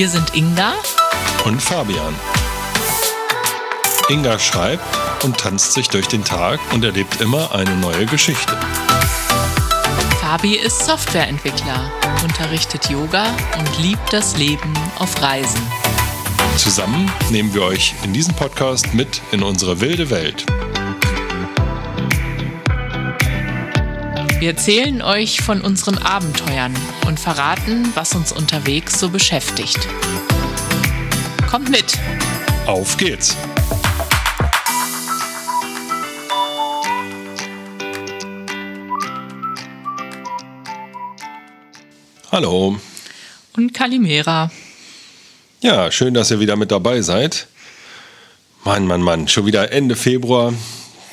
Wir sind Inga und Fabian. Inga schreibt und tanzt sich durch den Tag und erlebt immer eine neue Geschichte. Fabi ist Softwareentwickler, unterrichtet Yoga und liebt das Leben auf Reisen. Zusammen nehmen wir euch in diesem Podcast mit in unsere wilde Welt. Wir erzählen euch von unseren Abenteuern und verraten, was uns unterwegs so beschäftigt. Kommt mit! Auf geht's! Hallo. Und Kalimera. Ja, schön, dass ihr wieder mit dabei seid. Mann, Mann, Mann, schon wieder Ende Februar.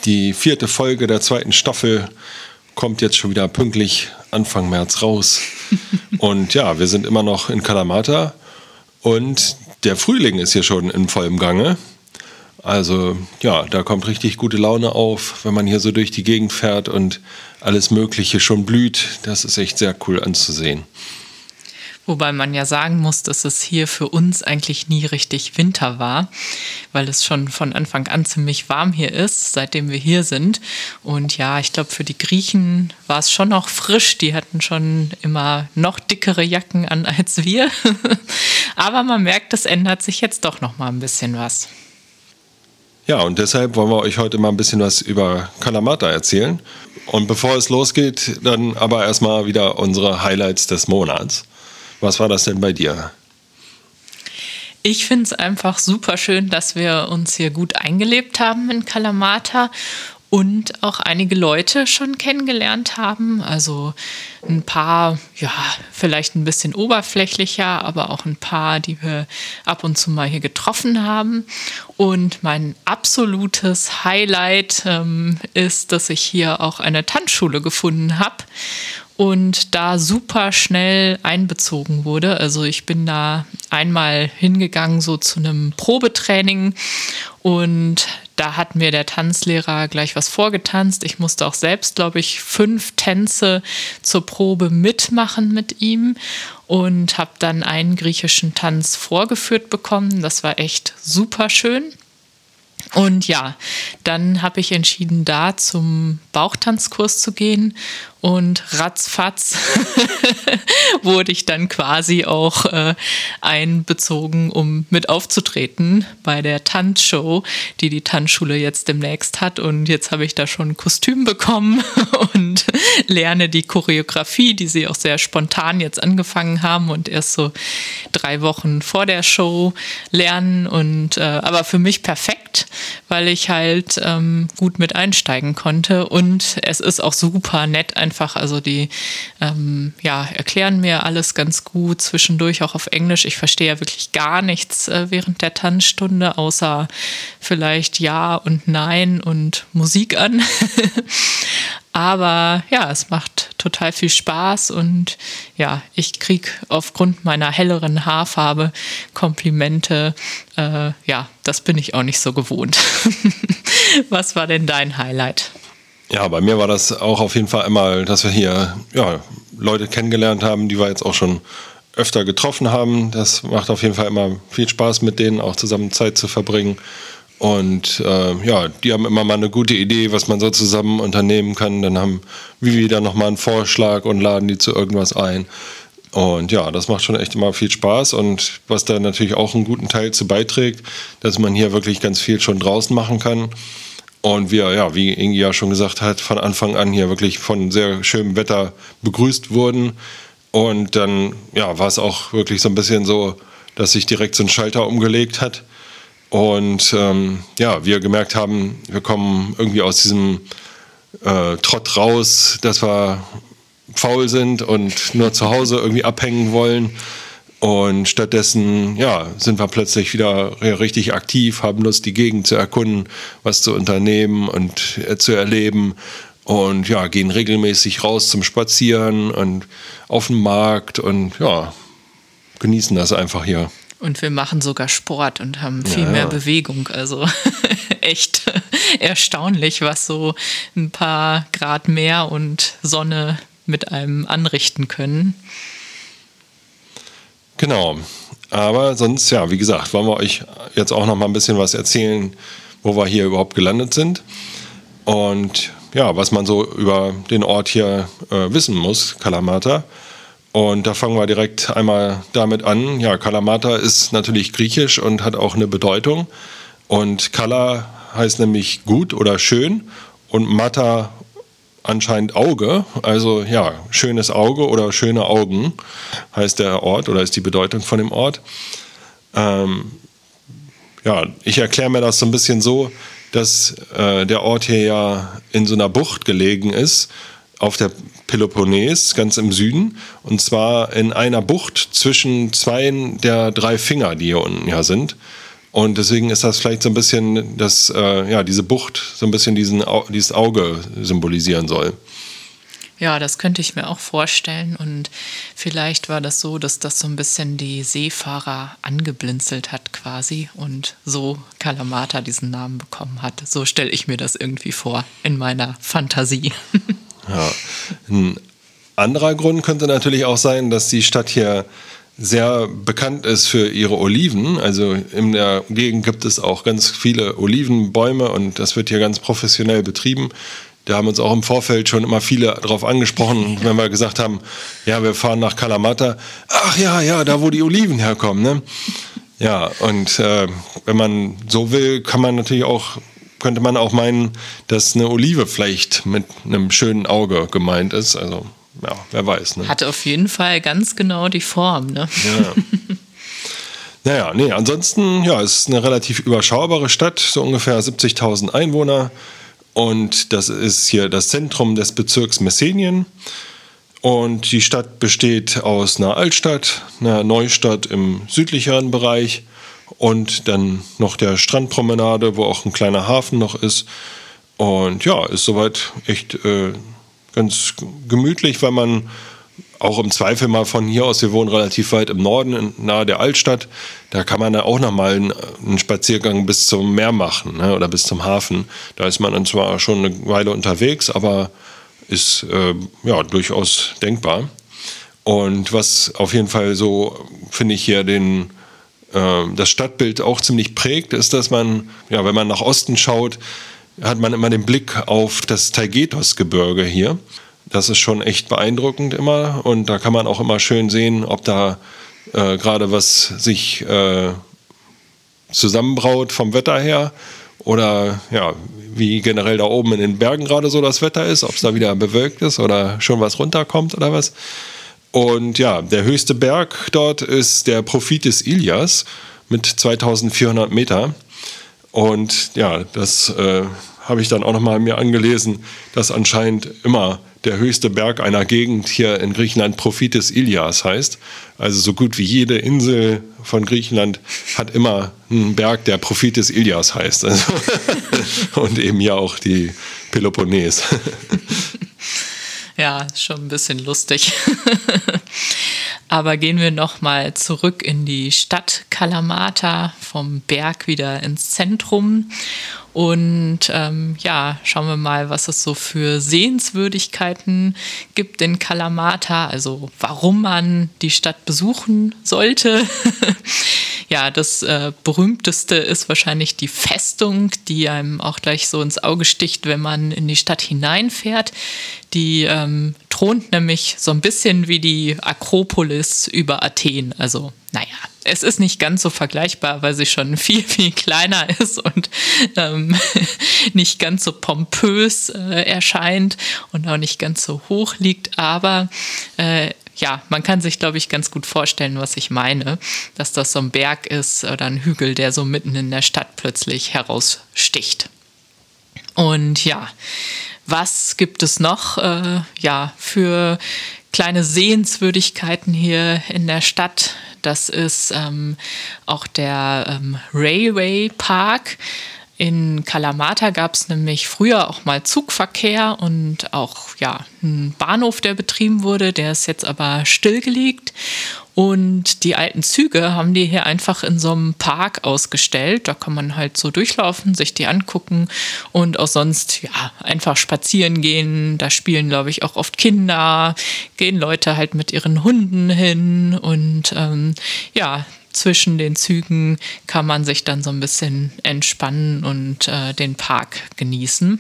Die vierte Folge der zweiten Staffel kommt jetzt schon wieder pünktlich Anfang März raus. und ja, wir sind immer noch in Kalamata und der Frühling ist hier schon in vollem Gange. Also ja, da kommt richtig gute Laune auf, wenn man hier so durch die Gegend fährt und alles Mögliche schon blüht. Das ist echt sehr cool anzusehen. Wobei man ja sagen muss, dass es hier für uns eigentlich nie richtig Winter war, weil es schon von Anfang an ziemlich warm hier ist, seitdem wir hier sind. Und ja, ich glaube, für die Griechen war es schon noch frisch. Die hatten schon immer noch dickere Jacken an als wir. Aber man merkt, es ändert sich jetzt doch noch mal ein bisschen was. Ja, und deshalb wollen wir euch heute mal ein bisschen was über Kalamata erzählen. Und bevor es losgeht, dann aber erstmal wieder unsere Highlights des Monats. Was war das denn bei dir? Ich finde es einfach super schön, dass wir uns hier gut eingelebt haben in Kalamata und auch einige Leute schon kennengelernt haben. Also ein paar, ja, vielleicht ein bisschen oberflächlicher, aber auch ein paar, die wir ab und zu mal hier getroffen haben. Und mein absolutes Highlight ähm, ist, dass ich hier auch eine Tanzschule gefunden habe und da super schnell einbezogen wurde. Also ich bin da einmal hingegangen so zu einem Probetraining und da hat mir der Tanzlehrer gleich was vorgetanzt. Ich musste auch selbst, glaube ich, fünf Tänze zur Probe mitmachen mit ihm und habe dann einen griechischen Tanz vorgeführt bekommen. Das war echt super schön. Und ja, dann habe ich entschieden, da zum Bauchtanzkurs zu gehen und ratzfatz wurde ich dann quasi auch äh, einbezogen, um mit aufzutreten bei der Tanzshow, die die Tanzschule jetzt demnächst hat. Und jetzt habe ich da schon ein Kostüm bekommen und lerne die Choreografie, die sie auch sehr spontan jetzt angefangen haben und erst so drei Wochen vor der Show lernen. Und äh, aber für mich perfekt, weil ich halt ähm, gut mit einsteigen konnte. Und es ist auch super nett, einfach. Also die ähm, ja, erklären mir alles ganz gut, zwischendurch auch auf Englisch. Ich verstehe ja wirklich gar nichts äh, während der Tanzstunde, außer vielleicht Ja und Nein und Musik an. Aber ja, es macht total viel Spaß und ja, ich kriege aufgrund meiner helleren Haarfarbe Komplimente. Äh, ja, das bin ich auch nicht so gewohnt. Was war denn dein Highlight? Ja, bei mir war das auch auf jeden Fall einmal, dass wir hier ja, Leute kennengelernt haben, die wir jetzt auch schon öfter getroffen haben. Das macht auf jeden Fall immer viel Spaß, mit denen auch zusammen Zeit zu verbringen. Und äh, ja, die haben immer mal eine gute Idee, was man so zusammen unternehmen kann. Dann haben wir wieder nochmal einen Vorschlag und laden die zu irgendwas ein. Und ja, das macht schon echt immer viel Spaß. Und was da natürlich auch einen guten Teil zu beiträgt, dass man hier wirklich ganz viel schon draußen machen kann. Und wir, ja, wie Ingi ja schon gesagt hat, von Anfang an hier wirklich von sehr schönem Wetter begrüßt wurden. Und dann, ja, war es auch wirklich so ein bisschen so, dass sich direkt so ein Schalter umgelegt hat. Und ähm, ja, wir gemerkt haben, wir kommen irgendwie aus diesem äh, Trott raus, dass wir faul sind und nur zu Hause irgendwie abhängen wollen. Und stattdessen, ja, sind wir plötzlich wieder richtig aktiv, haben Lust, die Gegend zu erkunden, was zu unternehmen und äh, zu erleben. Und ja, gehen regelmäßig raus zum Spazieren und auf den Markt und ja, genießen das einfach hier. Und wir machen sogar Sport und haben viel ja, mehr ja. Bewegung. Also echt erstaunlich, was so ein paar Grad mehr und Sonne mit einem anrichten können. Genau. Aber sonst, ja, wie gesagt, wollen wir euch jetzt auch noch mal ein bisschen was erzählen, wo wir hier überhaupt gelandet sind. Und ja, was man so über den Ort hier äh, wissen muss, Kalamata. Und da fangen wir direkt einmal damit an. Ja, Kalamata ist natürlich griechisch und hat auch eine Bedeutung. Und Kala heißt nämlich gut oder schön und Mata anscheinend Auge. Also ja, schönes Auge oder schöne Augen heißt der Ort oder ist die Bedeutung von dem Ort. Ähm, ja, ich erkläre mir das so ein bisschen so, dass äh, der Ort hier ja in so einer Bucht gelegen ist auf der Peloponnes, ganz im Süden. Und zwar in einer Bucht zwischen zwei der drei Finger, die hier unten ja sind. Und deswegen ist das vielleicht so ein bisschen, dass äh, ja, diese Bucht so ein bisschen diesen, dieses Auge symbolisieren soll. Ja, das könnte ich mir auch vorstellen. Und vielleicht war das so, dass das so ein bisschen die Seefahrer angeblinzelt hat quasi und so Kalamata diesen Namen bekommen hat. So stelle ich mir das irgendwie vor in meiner Fantasie. Ja. Ein anderer Grund könnte natürlich auch sein, dass die Stadt hier sehr bekannt ist für ihre Oliven. Also in der Gegend gibt es auch ganz viele Olivenbäume und das wird hier ganz professionell betrieben. Da haben uns auch im Vorfeld schon immer viele darauf angesprochen, wenn wir gesagt haben, ja, wir fahren nach Kalamata. Ach ja, ja, da wo die Oliven herkommen. Ne? Ja, und äh, wenn man so will, kann man natürlich auch könnte man auch meinen, dass eine Olive vielleicht mit einem schönen Auge gemeint ist. Also, ja, wer weiß. Ne? Hat auf jeden Fall ganz genau die Form. Ne? Ja. naja, nee, ansonsten, ja, es ist eine relativ überschaubare Stadt, so ungefähr 70.000 Einwohner. Und das ist hier das Zentrum des Bezirks Messenien. Und die Stadt besteht aus einer Altstadt, einer Neustadt im südlicheren Bereich und dann noch der Strandpromenade, wo auch ein kleiner Hafen noch ist. Und ja, ist soweit echt äh, ganz gemütlich, weil man auch im Zweifel mal von hier aus, wir wohnen relativ weit im Norden, nahe der Altstadt, da kann man dann auch nochmal einen, Spaziergang bis zum Meer machen ne, oder bis zum Hafen. Da ist man dann zwar schon eine Weile unterwegs, aber ist äh, ja durchaus denkbar. Und was auf jeden Fall so, finde ich hier den ähm, das Stadtbild auch ziemlich prägt, ist, dass man, ja, wenn man nach Osten schaut, hat man immer den Blick auf das Taigetos-Gebirge hier. Das ist schon echt beeindruckend immer und da kann man auch immer schön sehen, ob da äh, gerade was sich äh, zusammenbraut vom Wetter her oder ja, wie generell da oben in den Bergen gerade so das Wetter ist, ob es da wieder bewölkt ist oder schon was runterkommt oder was. Und ja, der höchste Berg dort ist der Prophitis Ilias mit 2400 Meter. Und ja, das äh, habe ich dann auch nochmal mir angelesen, dass anscheinend immer der höchste Berg einer Gegend hier in Griechenland Prophitis Ilias heißt. Also so gut wie jede Insel von Griechenland hat immer einen Berg, der Prophitis Ilias heißt. Also und eben ja auch die Peloponnes. Ja, schon ein bisschen lustig. Aber gehen wir noch mal zurück in die Stadt Kalamata, vom Berg wieder ins Zentrum. Und ähm, ja, schauen wir mal, was es so für Sehenswürdigkeiten gibt in Kalamata, also warum man die Stadt besuchen sollte. ja, das äh, berühmteste ist wahrscheinlich die Festung, die einem auch gleich so ins Auge sticht, wenn man in die Stadt hineinfährt. Die ähm, thront nämlich so ein bisschen wie die Akropolis über Athen. Also, naja, es ist nicht ganz so vergleichbar, weil sie schon viel, viel kleiner ist und ähm, nicht ganz so pompös äh, erscheint und auch nicht ganz so hoch liegt. Aber äh, ja, man kann sich, glaube ich, ganz gut vorstellen, was ich meine, dass das so ein Berg ist oder ein Hügel, der so mitten in der Stadt plötzlich heraussticht. Und ja, was gibt es noch äh, ja, für kleine Sehenswürdigkeiten hier in der Stadt? Das ist ähm, auch der ähm, Railway Park. In Kalamata gab es nämlich früher auch mal Zugverkehr und auch ja, einen Bahnhof, der betrieben wurde. Der ist jetzt aber stillgelegt. Und die alten Züge haben die hier einfach in so einem Park ausgestellt. Da kann man halt so durchlaufen, sich die angucken und auch sonst ja einfach spazieren gehen. Da spielen, glaube ich, auch oft Kinder, gehen Leute halt mit ihren Hunden hin und ähm, ja, zwischen den Zügen kann man sich dann so ein bisschen entspannen und äh, den Park genießen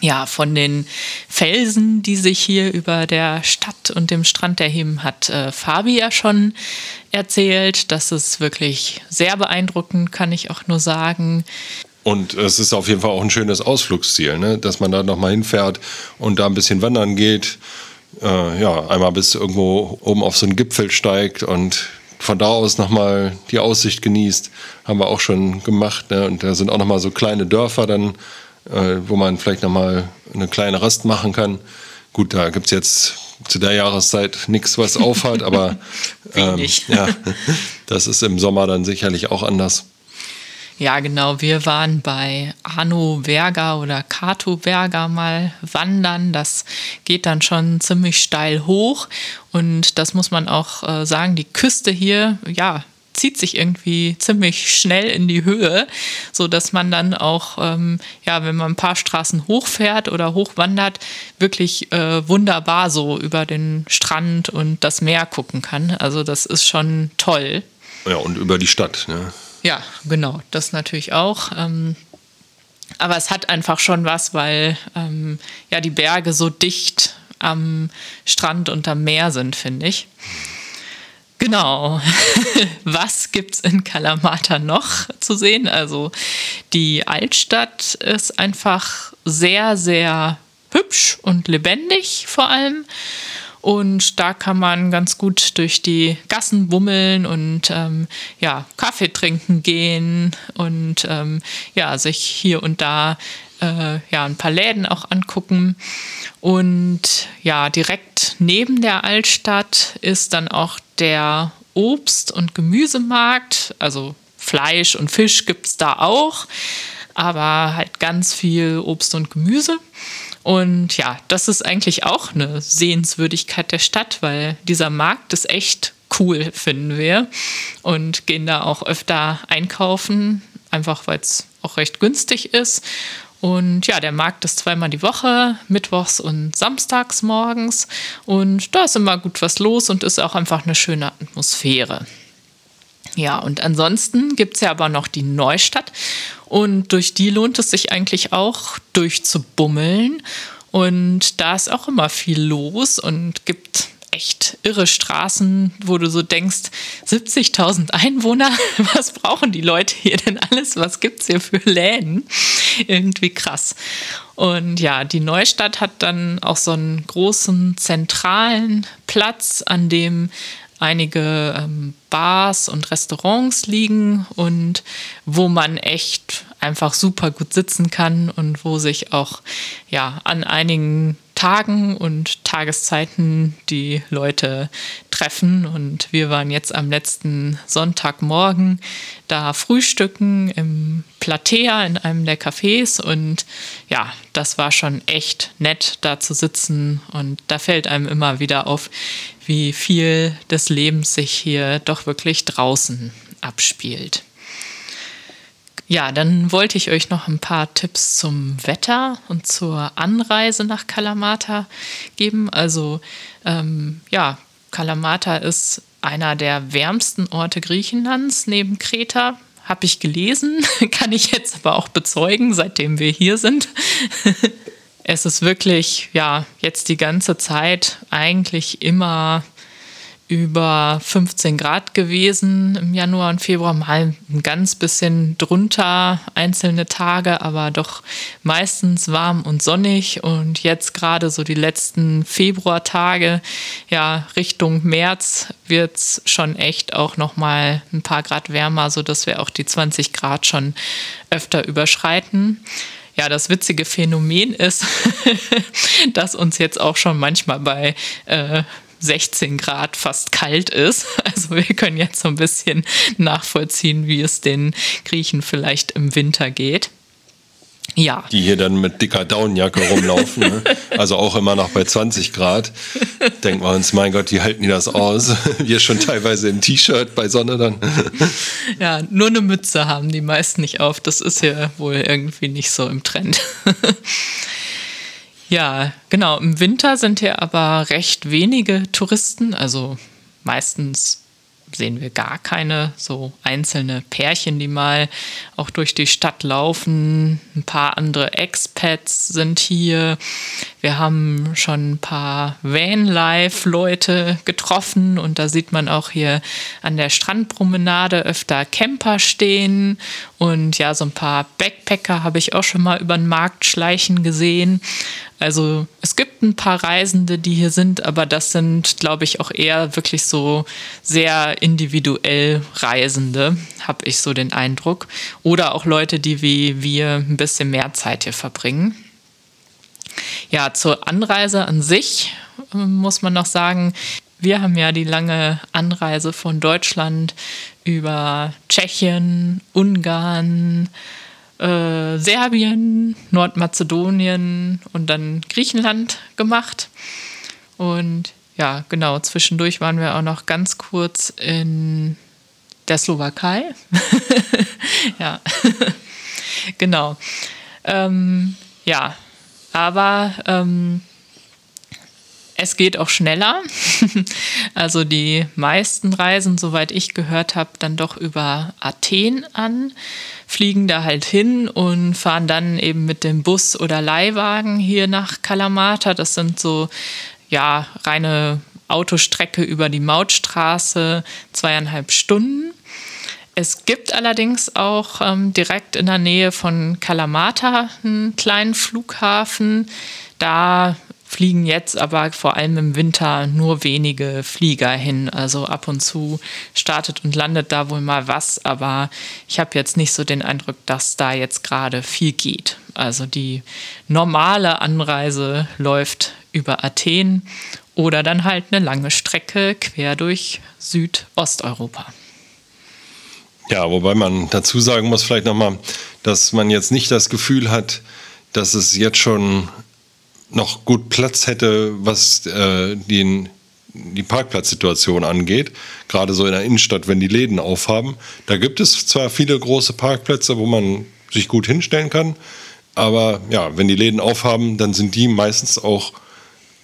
ja, von den Felsen, die sich hier über der Stadt und dem Strand erheben, hat äh, Fabi ja schon erzählt. Das ist wirklich sehr beeindruckend, kann ich auch nur sagen. Und es ist auf jeden Fall auch ein schönes Ausflugsziel, ne? dass man da nochmal hinfährt und da ein bisschen wandern geht. Äh, ja, einmal bis irgendwo oben auf so einen Gipfel steigt und von da aus nochmal die Aussicht genießt. Haben wir auch schon gemacht. Ne? Und da sind auch nochmal so kleine Dörfer dann äh, wo man vielleicht nochmal eine kleine Rast machen kann. Gut, da gibt es jetzt zu der Jahreszeit nichts, was aufhat, aber ähm, ja, das ist im Sommer dann sicherlich auch anders. Ja, genau. Wir waren bei Arno Berger oder Kato Berger mal wandern. Das geht dann schon ziemlich steil hoch. Und das muss man auch äh, sagen, die Küste hier, ja, zieht sich irgendwie ziemlich schnell in die Höhe, so dass man dann auch, ähm, ja, wenn man ein paar Straßen hochfährt oder hochwandert, wirklich äh, wunderbar so über den Strand und das Meer gucken kann. Also das ist schon toll. Ja, und über die Stadt. Ne? Ja, genau, das natürlich auch. Ähm, aber es hat einfach schon was, weil ähm, ja die Berge so dicht am Strand und am Meer sind, finde ich. Genau. Was gibt es in Kalamata noch zu sehen? Also die Altstadt ist einfach sehr, sehr hübsch und lebendig vor allem. Und da kann man ganz gut durch die Gassen bummeln und ähm, ja, Kaffee trinken gehen und ähm, ja, sich hier und da äh, ja, ein paar Läden auch angucken. Und ja, direkt neben der Altstadt ist dann auch der Obst- und Gemüsemarkt. Also Fleisch und Fisch gibt es da auch, aber halt ganz viel Obst und Gemüse. Und ja, das ist eigentlich auch eine Sehenswürdigkeit der Stadt, weil dieser Markt ist echt cool, finden wir. Und gehen da auch öfter einkaufen, einfach weil es auch recht günstig ist. Und ja, der Markt ist zweimal die Woche, mittwochs und samstags morgens. Und da ist immer gut was los und ist auch einfach eine schöne Atmosphäre. Ja, und ansonsten gibt es ja aber noch die Neustadt. Und durch die lohnt es sich eigentlich auch durchzubummeln. Und da ist auch immer viel los und gibt echt irre Straßen, wo du so denkst, 70.000 Einwohner, was brauchen die Leute hier denn alles? Was gibt es hier für Läden? Irgendwie krass. Und ja, die Neustadt hat dann auch so einen großen zentralen Platz, an dem einige ähm, Bars und Restaurants liegen und wo man echt einfach super gut sitzen kann und wo sich auch ja an einigen Tagen und Tageszeiten die Leute treffen. Und wir waren jetzt am letzten Sonntagmorgen da frühstücken im Platea in einem der Cafés. Und ja, das war schon echt nett, da zu sitzen. Und da fällt einem immer wieder auf, wie viel des Lebens sich hier doch wirklich draußen abspielt. Ja, dann wollte ich euch noch ein paar Tipps zum Wetter und zur Anreise nach Kalamata geben. Also ähm, ja, Kalamata ist einer der wärmsten Orte Griechenlands neben Kreta. Habe ich gelesen, kann ich jetzt aber auch bezeugen, seitdem wir hier sind. es ist wirklich, ja, jetzt die ganze Zeit eigentlich immer über 15 Grad gewesen im Januar und Februar, mal ein ganz bisschen drunter einzelne Tage, aber doch meistens warm und sonnig und jetzt gerade so die letzten Februartage, ja, Richtung März wird es schon echt auch noch mal ein paar Grad wärmer, sodass wir auch die 20 Grad schon öfter überschreiten. Ja, das witzige Phänomen ist, dass uns jetzt auch schon manchmal bei äh, 16 Grad fast kalt ist. Also wir können jetzt so ein bisschen nachvollziehen, wie es den Griechen vielleicht im Winter geht. Ja. Die hier dann mit dicker Daunenjacke rumlaufen. Ne? Also auch immer noch bei 20 Grad. Denken wir uns, mein Gott, die halten die das aus. Wir schon teilweise im T-Shirt bei Sonne dann. Ja, nur eine Mütze haben die meisten nicht auf. Das ist ja wohl irgendwie nicht so im Trend. Ja, genau. Im Winter sind hier aber recht wenige Touristen, also meistens sehen wir gar keine. So einzelne Pärchen, die mal auch durch die Stadt laufen. Ein paar andere Expats sind hier. Wir haben schon ein paar Vanlife-Leute getroffen und da sieht man auch hier an der Strandpromenade öfter Camper stehen und ja, so ein paar Backpacker habe ich auch schon mal über den Markt schleichen gesehen. Also es gibt ein paar Reisende, die hier sind, aber das sind, glaube ich, auch eher wirklich so sehr individuell Reisende, habe ich so den Eindruck. Oder auch Leute, die wie wir ein bisschen mehr Zeit hier verbringen. Ja, zur Anreise an sich ähm, muss man noch sagen, wir haben ja die lange Anreise von Deutschland über Tschechien, Ungarn, äh, Serbien, Nordmazedonien und dann Griechenland gemacht. Und ja, genau, zwischendurch waren wir auch noch ganz kurz in der Slowakei. ja, genau. Ähm, ja, aber ähm, es geht auch schneller. also die meisten Reisen, soweit ich gehört habe, dann doch über Athen an, fliegen da halt hin und fahren dann eben mit dem Bus oder Leihwagen hier nach Kalamata. Das sind so ja reine Autostrecke über die Mautstraße, zweieinhalb Stunden. Es gibt allerdings auch ähm, direkt in der Nähe von Kalamata einen kleinen Flughafen. Da fliegen jetzt aber vor allem im Winter nur wenige Flieger hin. Also ab und zu startet und landet da wohl mal was, aber ich habe jetzt nicht so den Eindruck, dass da jetzt gerade viel geht. Also die normale Anreise läuft über Athen oder dann halt eine lange Strecke quer durch Südosteuropa. Ja, wobei man dazu sagen muss vielleicht nochmal, dass man jetzt nicht das Gefühl hat, dass es jetzt schon noch gut Platz hätte, was äh, den, die Parkplatzsituation angeht. Gerade so in der Innenstadt, wenn die Läden aufhaben. Da gibt es zwar viele große Parkplätze, wo man sich gut hinstellen kann, aber ja, wenn die Läden aufhaben, dann sind die meistens auch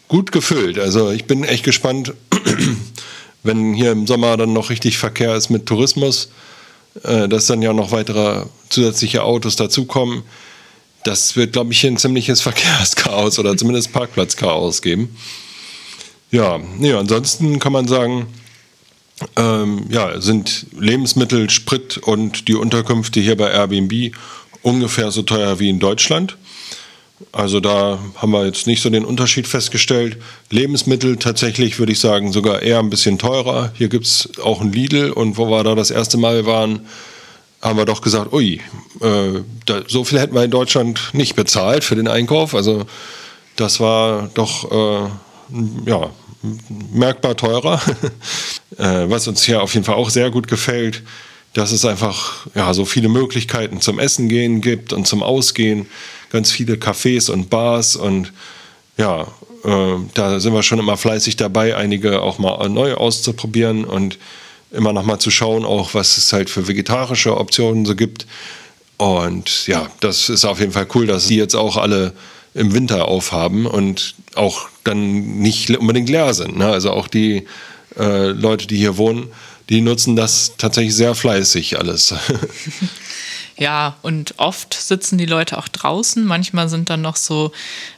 gut gefüllt. Also ich bin echt gespannt, wenn hier im Sommer dann noch richtig Verkehr ist mit Tourismus, äh, dass dann ja noch weitere zusätzliche Autos dazukommen das wird, glaube ich, hier ein ziemliches Verkehrschaos oder zumindest Parkplatzchaos geben. Ja, nee, ansonsten kann man sagen, ähm, ja, sind Lebensmittel, Sprit und die Unterkünfte hier bei Airbnb ungefähr so teuer wie in Deutschland. Also da haben wir jetzt nicht so den Unterschied festgestellt. Lebensmittel tatsächlich würde ich sagen sogar eher ein bisschen teurer. Hier gibt es auch ein Lidl und wo wir da das erste Mal waren, haben wir doch gesagt, ui, äh, da, so viel hätten wir in Deutschland nicht bezahlt für den Einkauf. Also das war doch äh, ja, merkbar teurer. äh, was uns hier auf jeden Fall auch sehr gut gefällt, dass es einfach ja, so viele Möglichkeiten zum Essen gehen gibt und zum Ausgehen. Ganz viele Cafés und Bars und ja, äh, da sind wir schon immer fleißig dabei, einige auch mal neu auszuprobieren und immer noch mal zu schauen, auch was es halt für vegetarische Optionen so gibt. Und ja, das ist auf jeden Fall cool, dass die jetzt auch alle im Winter aufhaben und auch dann nicht unbedingt leer sind. Ne? Also auch die äh, Leute, die hier wohnen, die nutzen das tatsächlich sehr fleißig alles. Ja, und oft sitzen die Leute auch draußen. Manchmal sind dann noch so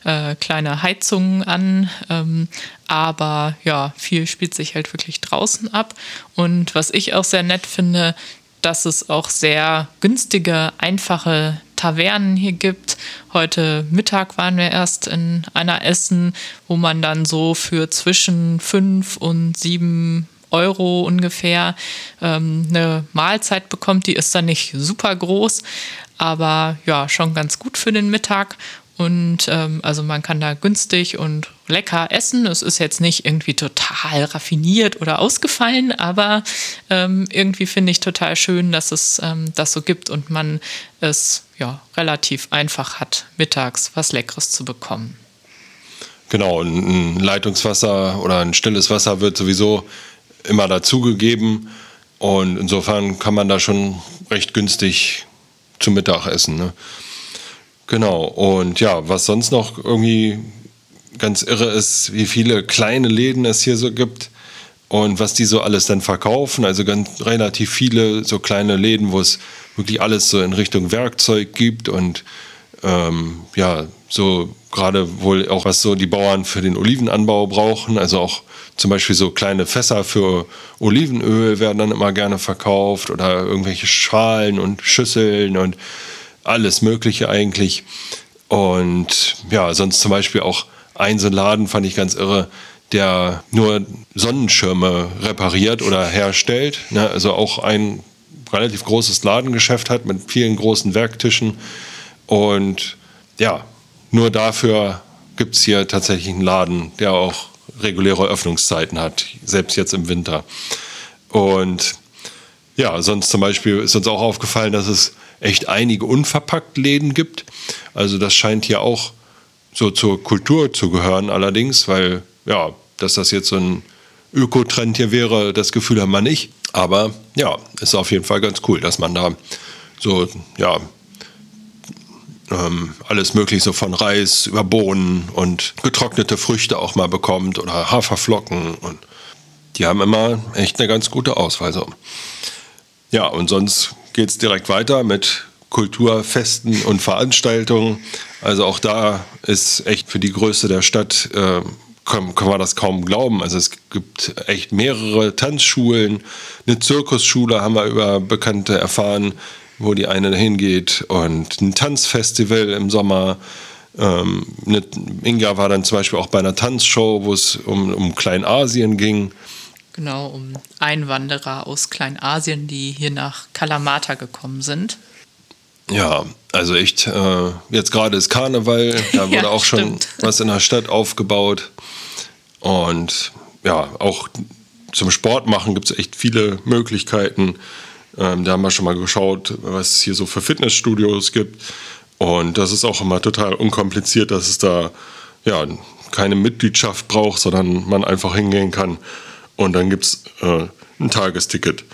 äh, kleine Heizungen an. Ähm, aber ja, viel spielt sich halt wirklich draußen ab. Und was ich auch sehr nett finde, dass es auch sehr günstige, einfache Tavernen hier gibt. Heute Mittag waren wir erst in einer Essen, wo man dann so für zwischen fünf und sieben Euro ungefähr ähm, eine Mahlzeit bekommt. Die ist dann nicht super groß, aber ja, schon ganz gut für den Mittag. Und ähm, also man kann da günstig und lecker essen. Es ist jetzt nicht irgendwie total raffiniert oder ausgefallen, aber ähm, irgendwie finde ich total schön, dass es ähm, das so gibt und man es ja relativ einfach hat, mittags was Leckeres zu bekommen. Genau, ein Leitungswasser oder ein stilles Wasser wird sowieso immer dazugegeben. Und insofern kann man da schon recht günstig zum Mittag essen. Ne? Genau. Und ja, was sonst noch irgendwie ganz irre ist, wie viele kleine Läden es hier so gibt. und was die so alles dann verkaufen. Also ganz relativ viele so kleine Läden, wo es wirklich alles so in Richtung Werkzeug gibt und ähm, ja, so gerade wohl auch was so die Bauern für den Olivenanbau brauchen. Also auch zum Beispiel so kleine Fässer für Olivenöl werden dann immer gerne verkauft oder irgendwelche Schalen und Schüsseln und alles Mögliche eigentlich. Und ja, sonst zum Beispiel auch ein so Laden fand ich ganz irre, der nur Sonnenschirme repariert oder herstellt. Ne? Also auch ein relativ großes Ladengeschäft hat mit vielen großen Werktischen. Und ja, nur dafür gibt es hier tatsächlich einen Laden, der auch reguläre Öffnungszeiten hat, selbst jetzt im Winter. Und ja, sonst zum Beispiel ist uns auch aufgefallen, dass es echt einige unverpackt Läden gibt. Also das scheint hier auch so zur Kultur zu gehören allerdings, weil ja, dass das jetzt so ein Ökotrend hier wäre, das Gefühl haben wir nicht. Aber ja, ist auf jeden Fall ganz cool, dass man da so, ja, ähm, alles mögliche von Reis über Bohnen und getrocknete Früchte auch mal bekommt oder Haferflocken und die haben immer echt eine ganz gute Auswahl. So. Ja, und sonst geht es direkt weiter mit Kulturfesten und Veranstaltungen. Also auch da ist echt für die Größe der Stadt äh, kann man das kaum glauben. Also es gibt echt mehrere Tanzschulen, eine Zirkusschule haben wir über Bekannte erfahren, wo die eine hingeht und ein Tanzfestival im Sommer. Ähm, eine, Inga war dann zum Beispiel auch bei einer Tanzshow, wo es um, um Kleinasien ging. Genau, um Einwanderer aus Kleinasien, die hier nach Kalamata gekommen sind. Ja, also echt, äh, jetzt gerade ist Karneval, da wurde ja, auch schon was in der Stadt aufgebaut. Und ja, auch zum Sport machen gibt es echt viele Möglichkeiten. Ähm, da haben wir schon mal geschaut, was es hier so für Fitnessstudios gibt. Und das ist auch immer total unkompliziert, dass es da ja, keine Mitgliedschaft braucht, sondern man einfach hingehen kann. Und dann gibt es äh, ein Tagesticket.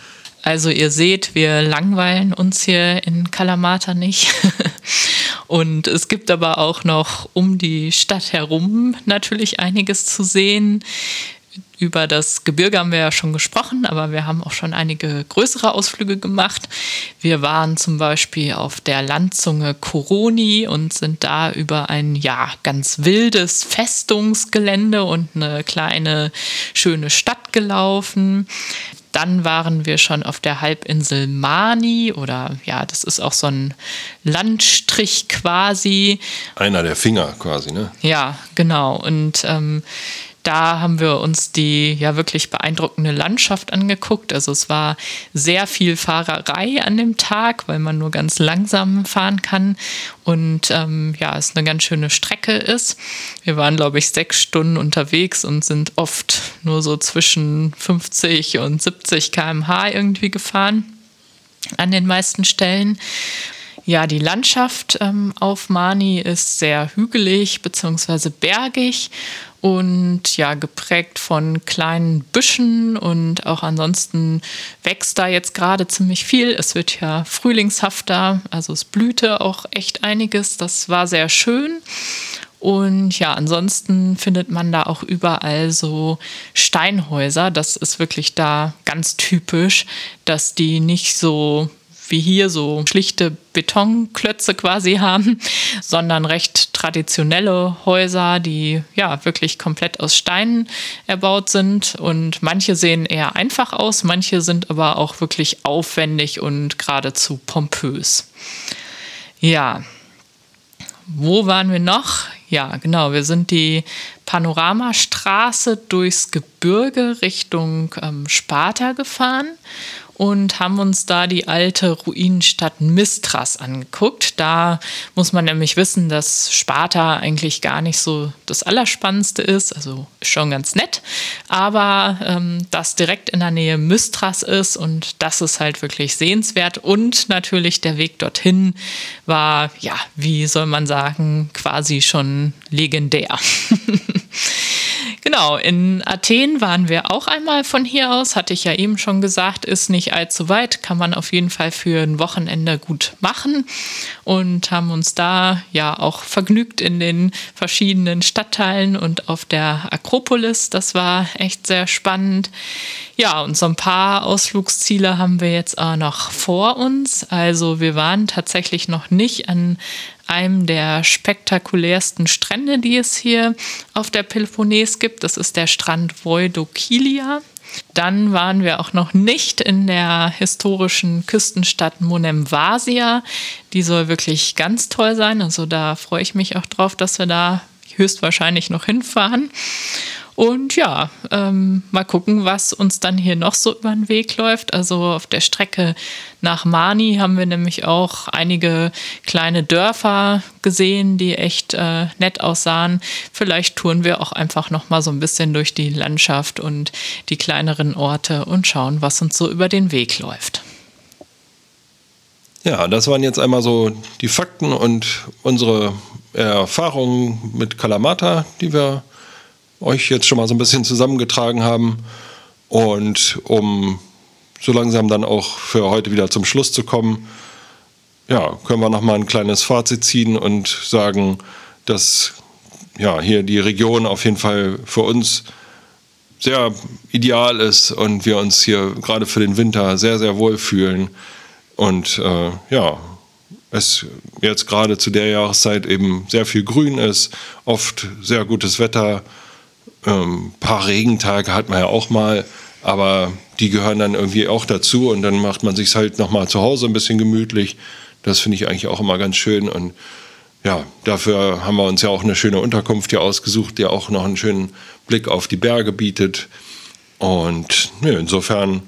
Also ihr seht, wir langweilen uns hier in Kalamata nicht. Und es gibt aber auch noch um die Stadt herum natürlich einiges zu sehen. Über das Gebirge haben wir ja schon gesprochen, aber wir haben auch schon einige größere Ausflüge gemacht. Wir waren zum Beispiel auf der Landzunge Koroni und sind da über ein ja ganz wildes Festungsgelände und eine kleine schöne Stadt gelaufen. Dann waren wir schon auf der Halbinsel Mani oder ja, das ist auch so ein Landstrich quasi. Einer der Finger quasi, ne? Ja, genau. Und ähm, da haben wir uns die ja wirklich beeindruckende Landschaft angeguckt. Also es war sehr viel Fahrerei an dem Tag, weil man nur ganz langsam fahren kann und ähm, ja, es eine ganz schöne Strecke ist. Wir waren, glaube ich, sechs Stunden unterwegs und sind oft nur so zwischen 50 und 70 km/h irgendwie gefahren an den meisten Stellen. Ja, die Landschaft ähm, auf Mani ist sehr hügelig bzw. bergig und ja, geprägt von kleinen Büschen und auch ansonsten wächst da jetzt gerade ziemlich viel. Es wird ja frühlingshafter, also es blühte auch echt einiges. Das war sehr schön. Und ja, ansonsten findet man da auch überall so Steinhäuser. Das ist wirklich da ganz typisch, dass die nicht so wie hier so schlichte Betonklötze quasi haben, sondern recht traditionelle Häuser, die ja wirklich komplett aus Steinen erbaut sind. Und manche sehen eher einfach aus, manche sind aber auch wirklich aufwendig und geradezu pompös. Ja, wo waren wir noch? Ja, genau, wir sind die Panoramastraße durchs Gebirge Richtung ähm, Sparta gefahren und haben uns da die alte Ruinenstadt Mistras angeguckt. Da muss man nämlich wissen, dass Sparta eigentlich gar nicht so das Allerspannendste ist, also schon ganz nett, aber ähm, das direkt in der Nähe Mistras ist und das ist halt wirklich sehenswert und natürlich der Weg dorthin war, ja, wie soll man sagen, quasi schon legendär. Genau, in Athen waren wir auch einmal von hier aus, hatte ich ja eben schon gesagt, ist nicht allzu weit, kann man auf jeden Fall für ein Wochenende gut machen und haben uns da ja auch vergnügt in den verschiedenen Stadtteilen und auf der Akropolis. Das war echt sehr spannend. Ja, und so ein paar Ausflugsziele haben wir jetzt auch noch vor uns. Also wir waren tatsächlich noch nicht an einem der spektakulärsten Strände, die es hier auf der Peloponnes gibt. Das ist der Strand Voidokilia. Dann waren wir auch noch nicht in der historischen Küstenstadt Monemvasia. Die soll wirklich ganz toll sein. Also da freue ich mich auch drauf, dass wir da höchstwahrscheinlich noch hinfahren. Und ja, ähm, mal gucken, was uns dann hier noch so über den Weg läuft. Also auf der Strecke nach Mani haben wir nämlich auch einige kleine Dörfer gesehen, die echt äh, nett aussahen. Vielleicht touren wir auch einfach noch mal so ein bisschen durch die Landschaft und die kleineren Orte und schauen, was uns so über den Weg läuft. Ja, das waren jetzt einmal so die Fakten und unsere Erfahrungen mit Kalamata, die wir euch jetzt schon mal so ein bisschen zusammengetragen haben. Und um so langsam dann auch für heute wieder zum Schluss zu kommen, ja, können wir noch mal ein kleines Fazit ziehen und sagen, dass ja, hier die Region auf jeden Fall für uns sehr ideal ist und wir uns hier gerade für den Winter sehr, sehr wohl fühlen. Und äh, ja, es jetzt gerade zu der Jahreszeit eben sehr viel Grün ist, oft sehr gutes Wetter ähm, paar Regentage hat man ja auch mal, aber die gehören dann irgendwie auch dazu und dann macht man sich halt nochmal zu Hause ein bisschen gemütlich. Das finde ich eigentlich auch immer ganz schön und ja, dafür haben wir uns ja auch eine schöne Unterkunft hier ausgesucht, die auch noch einen schönen Blick auf die Berge bietet. Und ja, insofern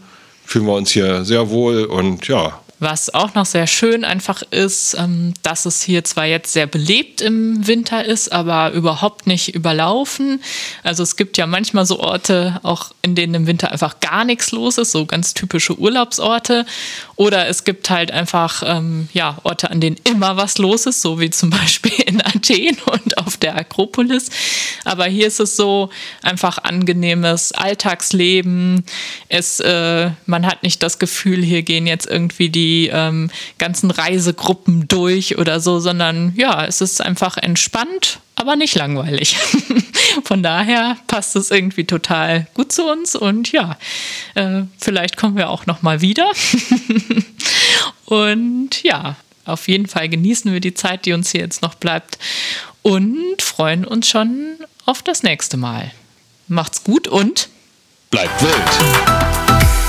fühlen wir uns hier sehr wohl und ja, was auch noch sehr schön einfach ist, ähm, dass es hier zwar jetzt sehr belebt im Winter ist, aber überhaupt nicht überlaufen. Also es gibt ja manchmal so Orte, auch in denen im Winter einfach gar nichts los ist, so ganz typische Urlaubsorte. Oder es gibt halt einfach ähm, ja, Orte, an denen immer was los ist, so wie zum Beispiel in Athen und auf der Akropolis. Aber hier ist es so einfach angenehmes Alltagsleben. Es, äh, man hat nicht das Gefühl, hier gehen jetzt irgendwie die ähm, ganzen Reisegruppen durch oder so, sondern ja, es ist einfach entspannt, aber nicht langweilig. Von daher passt es irgendwie total gut zu uns und ja, äh, vielleicht kommen wir auch noch mal wieder. und ja, auf jeden Fall genießen wir die Zeit, die uns hier jetzt noch bleibt und freuen uns schon auf das nächste Mal. Macht's gut und bleibt wild.